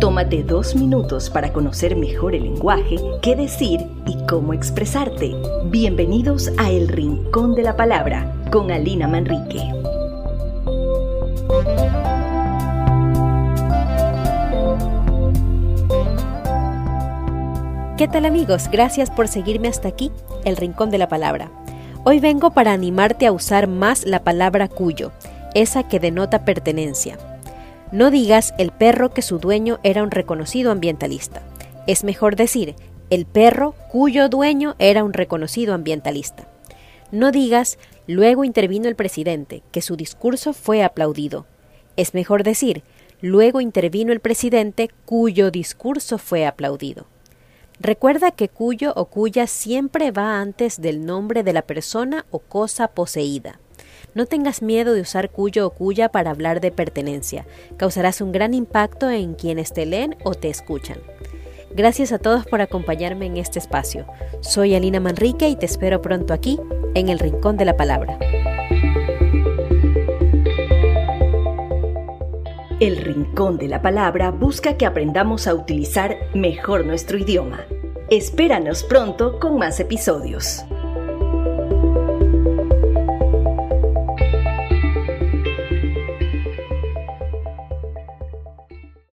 Tómate dos minutos para conocer mejor el lenguaje, qué decir y cómo expresarte. Bienvenidos a El Rincón de la Palabra con Alina Manrique. ¿Qué tal amigos? Gracias por seguirme hasta aquí, El Rincón de la Palabra. Hoy vengo para animarte a usar más la palabra cuyo, esa que denota pertenencia. No digas el perro que su dueño era un reconocido ambientalista. Es mejor decir el perro cuyo dueño era un reconocido ambientalista. No digas luego intervino el presidente, que su discurso fue aplaudido. Es mejor decir luego intervino el presidente cuyo discurso fue aplaudido. Recuerda que cuyo o cuya siempre va antes del nombre de la persona o cosa poseída. No tengas miedo de usar cuyo o cuya para hablar de pertenencia. Causarás un gran impacto en quienes te leen o te escuchan. Gracias a todos por acompañarme en este espacio. Soy Alina Manrique y te espero pronto aquí, en el Rincón de la Palabra. El Rincón de la Palabra busca que aprendamos a utilizar mejor nuestro idioma. Espéranos pronto con más episodios.